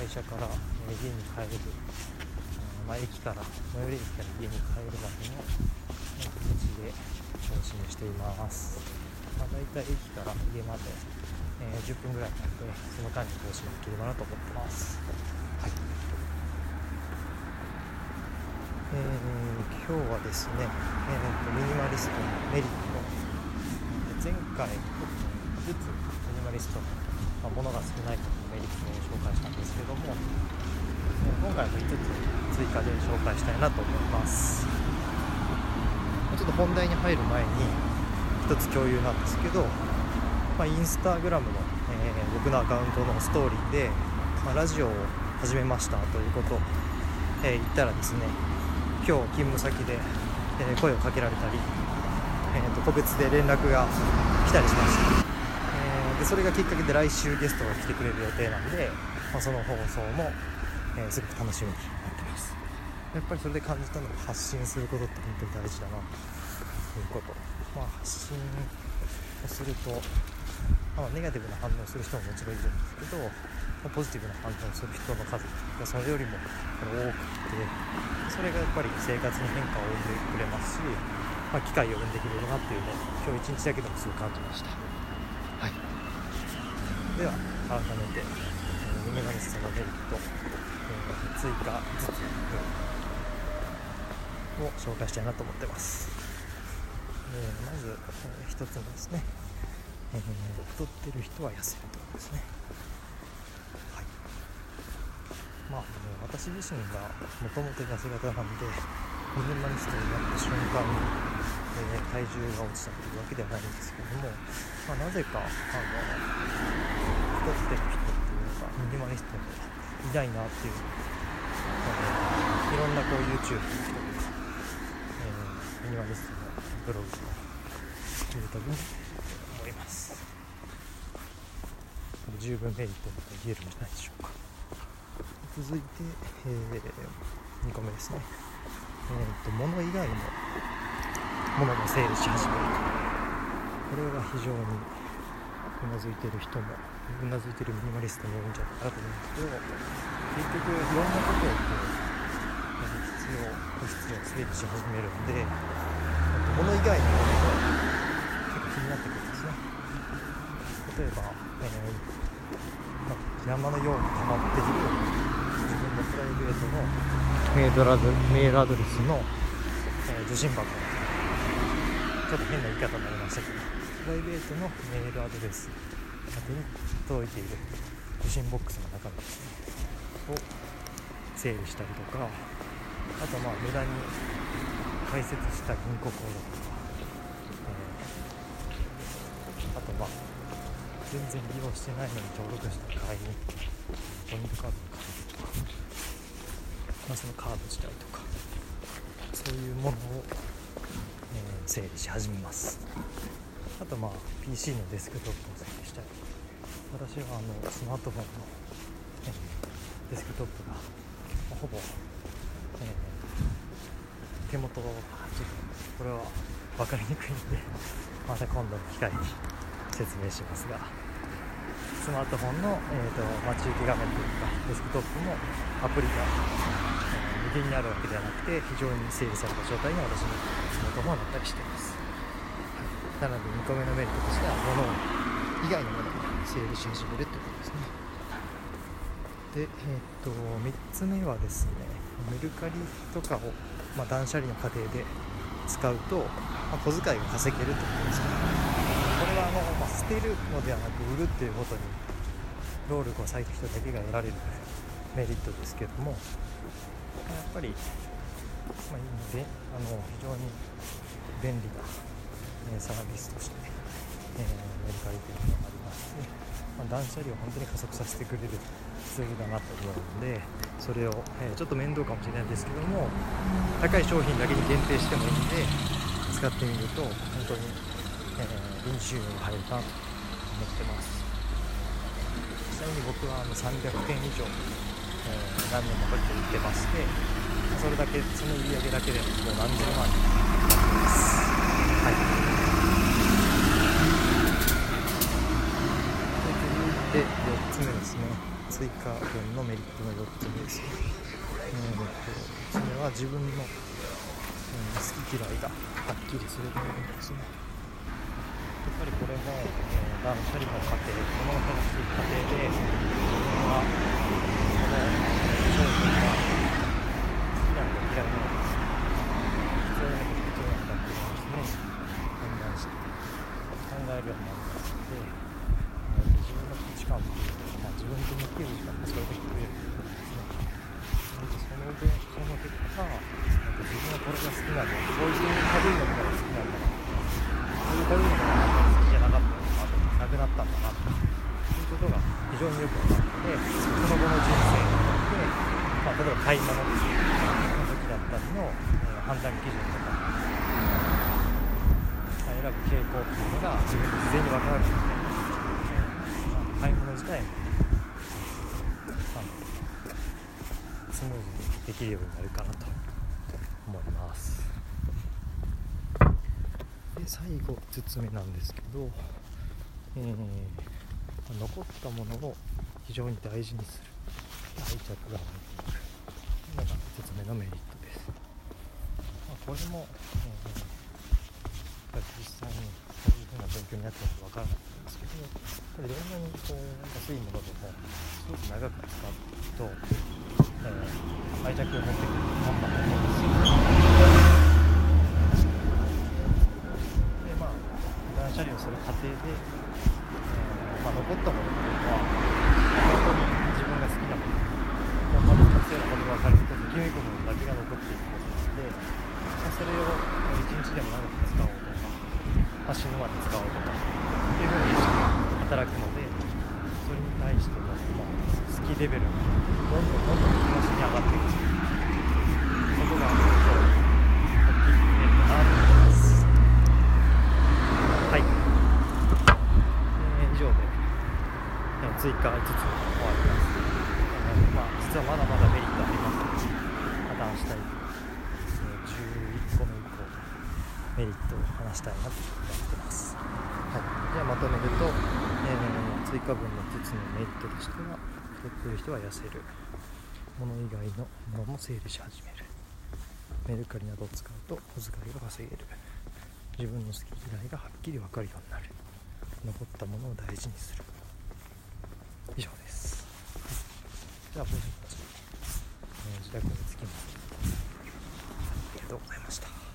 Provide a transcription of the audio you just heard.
会社から、え家に帰る、まあ、駅から最寄り駅から家に帰るまでの形で更新しています、まあ、大体駅から家まで、えー、10分ぐらいなのでその間に更新できればなと思ってます。はい。えー、今日はですね、えーと、ミニマリストのメリット。前回5つミニマリストの、まあ、物が少ないことのメリットを紹介したんですけども、今回も5つ追加で紹介したいなと思います。ちょっと本題に入る前に1つ共有なんですけど、まあ、インスタグラムの、えー、僕のアカウントのストーリーで、まあ、ラジオを始めましたということを、えー、言ったらですね今日勤務先で、えー、声をかけられたり、えーと、個別で連絡が来たりしました、でそれがきっかけで来週ゲストが来てくれる予定なんで、まあ、その放送も、えー、すごく楽しみになってます。やっぱりそれで感じたのが発信することって本当に大事だなということ。まあ発信をすると、まあ、ネガティブな反応する人ももちろんいるんですけどポジティブな反応する人の数がそれよりも多くてそれがやっぱり生活に変化を生んでくれますし、まあ、機会を生んでくれるなっていうのを今日一日だけでもすごく感じました、はい、では改めてミニマリストのメリット、えー、追加ずつを紹介したいなと思ってます、えー、まず、えー、1つ目ですね、えー、太ってる人は痩せるということですね。はい。まあ、私自身がもともと痩せ型なんでミニマリストになった瞬間に、体重が落ちたというわけではないんですけども、まあ、なぜかあの太ってる人っていうのがミニマリストにいないなっていう、あいろんなこう YouTube の人とか、えー、ミニマリストのブログとか見るたびに思います。十分メリットと言えるんじゃないでしょうか。続いて、えー、2個目ですね、えーと、物以外のものも整理し始めるこれは非常にうなずいてる人もうなずいてるミニマリストも多いんじゃないかなと思うんですけど結局いろんなことをこう必要不必要整理し始めるんで物以外のものが結構気になってくるんですね。例えば、えーま山のように溜まっているのプライベートのメールアドメールアドレスの、えー、受信箱。ちょっと変な言い方になりましたけどプライベートのメールアドレス宛に届いている受信ボックスの中身ですねを整理したりとかあとまあ無駄に解説した銀行口座とか、えー、あとまあ全然利用してないのに登録した会員ポイントカードの会員まあ、そのカード自体とかそういうものを、整理し始めます。あとまあ PC のデスクトップを整理したり私はあのスマートフォンの、え、デスクトップが、ほぼ、えー、手元ちょっとこれは分かりにくいんで また今度の機会に説明しますがスマートフォンの、えーと、待ち受け画面というかデスクトップのアプリが右にあるわけではなくて非常に整理された状態に私のスマートフォンはなったりしてます、はい、なので2個目のメリットとしては物以外のものを整理し始めるということですねで、えー、っと3つ目はですねメルカリとかを、まあ、断捨離の過程で使うと、まあ、小遣いが稼げるということですねこれはあの、まあ、捨てるのではなく売るっていうことに労力を割いた人だけが得られるメリットですけどもやっぱり、まあ、であの非常に便利な、えサービスとして、えー、メルカリというのがありますし、まあ、断捨離を本当に加速させてくれるツールだなと思うのでそれを、えー、ちょっと面倒かもしれないですけども高い商品だけに限定してもいいんで使ってみると本当に、えー、臨収入が入るかなと思ってます。ちなみに僕はあの300件以上えー、何年もかけて売ってましてそれだけその売り上げだけでもう何十万になってますはいで続いて4つ目ですね追加分のメリットの4つ目ですね、えー、と1つ目は自分の、うん、好き嫌いがはっきりするということですねやっぱりこれも、えー、断捨離の過程物を減らしい過程で自分はこの商品がか嫌いなのか必要なのか必要なのかっていうのを常に判断して考えるようになりますので自分の価値観っていうのは、まあ、自分と向き合う時間がそれだけ増えるということですねなのでその分その結果なんか自分はこれが好きなんだこういう軽いのが好きなんだなこういう軽いのが好きじゃなかったのかとか、なくなったんだなということが非常によく分かってその後の人生で、まあ、例えば買い物の時だったりの、えー、判断基準とか、選ぶ傾向っていうのが自分で事前に分かるので、えー、買い物自体も、まあ、スムーズにできるようになるかなと思います。で最後5つ目なんですけどえー、残ったものを非常に大事にする愛着が湧いてのが5つ目のメリットです、まあ、これも、えー、実際にそういうふうな状況になってるかわからないんですけどこれどんなにこう安いものでもすごく長く使うと、えー、愛着を持ってくるものだと思うんですよでまあ断捨離をする過程でまあ、残ったものっていうのは本当に自分が好きなもの本当に活用のこれが分かる。ときめくものだけが残っていくことなので、まあ、それを一日でも長く使おうとか、まあ、死ぬまで使おうとかっていうふうに働くのでそれに対しての、まあ、好きレベルがどんどんどんどん東に上がっていくことが大きいメリットなと思います。はい追加5つ終わります、まあ、実はまだまだメリットありますのでまた明日11個目以降メリットを話したいなと思ってます、はい、じゃあまとめると、えー、追加分の5つのメリットとしては太ってる人は痩せる。物以外のものも整理し始める。メルカリなどを使うと小遣いが稼げる。自分の好き嫌いがはっきり分かるようになる。残ったものを大事にする。以上です、はい。じゃあもうちょっと、えー、自宅に着きますありがとうございました。